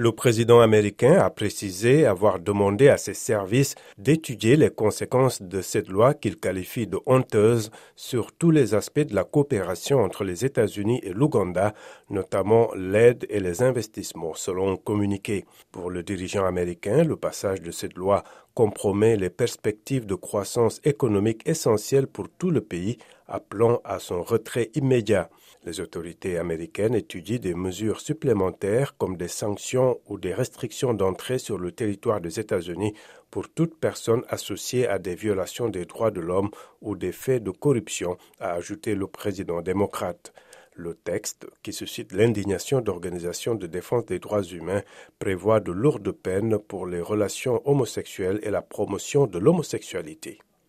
Le président américain a précisé avoir demandé à ses services d'étudier les conséquences de cette loi qu'il qualifie de honteuse sur tous les aspects de la coopération entre les États-Unis et l'Ouganda, notamment l'aide et les investissements, selon communiqué. Pour le dirigeant américain, le passage de cette loi compromet les perspectives de croissance économique essentielles pour tout le pays, appelant à son retrait immédiat. Les autorités américaines étudient des mesures supplémentaires comme des sanctions ou des restrictions d'entrée sur le territoire des États-Unis pour toute personne associée à des violations des droits de l'homme ou des faits de corruption, a ajouté le président démocrate. Le texte, qui suscite l'indignation d'organisations de défense des droits humains, prévoit de lourdes peines pour les relations homosexuelles et la promotion de l'homosexualité.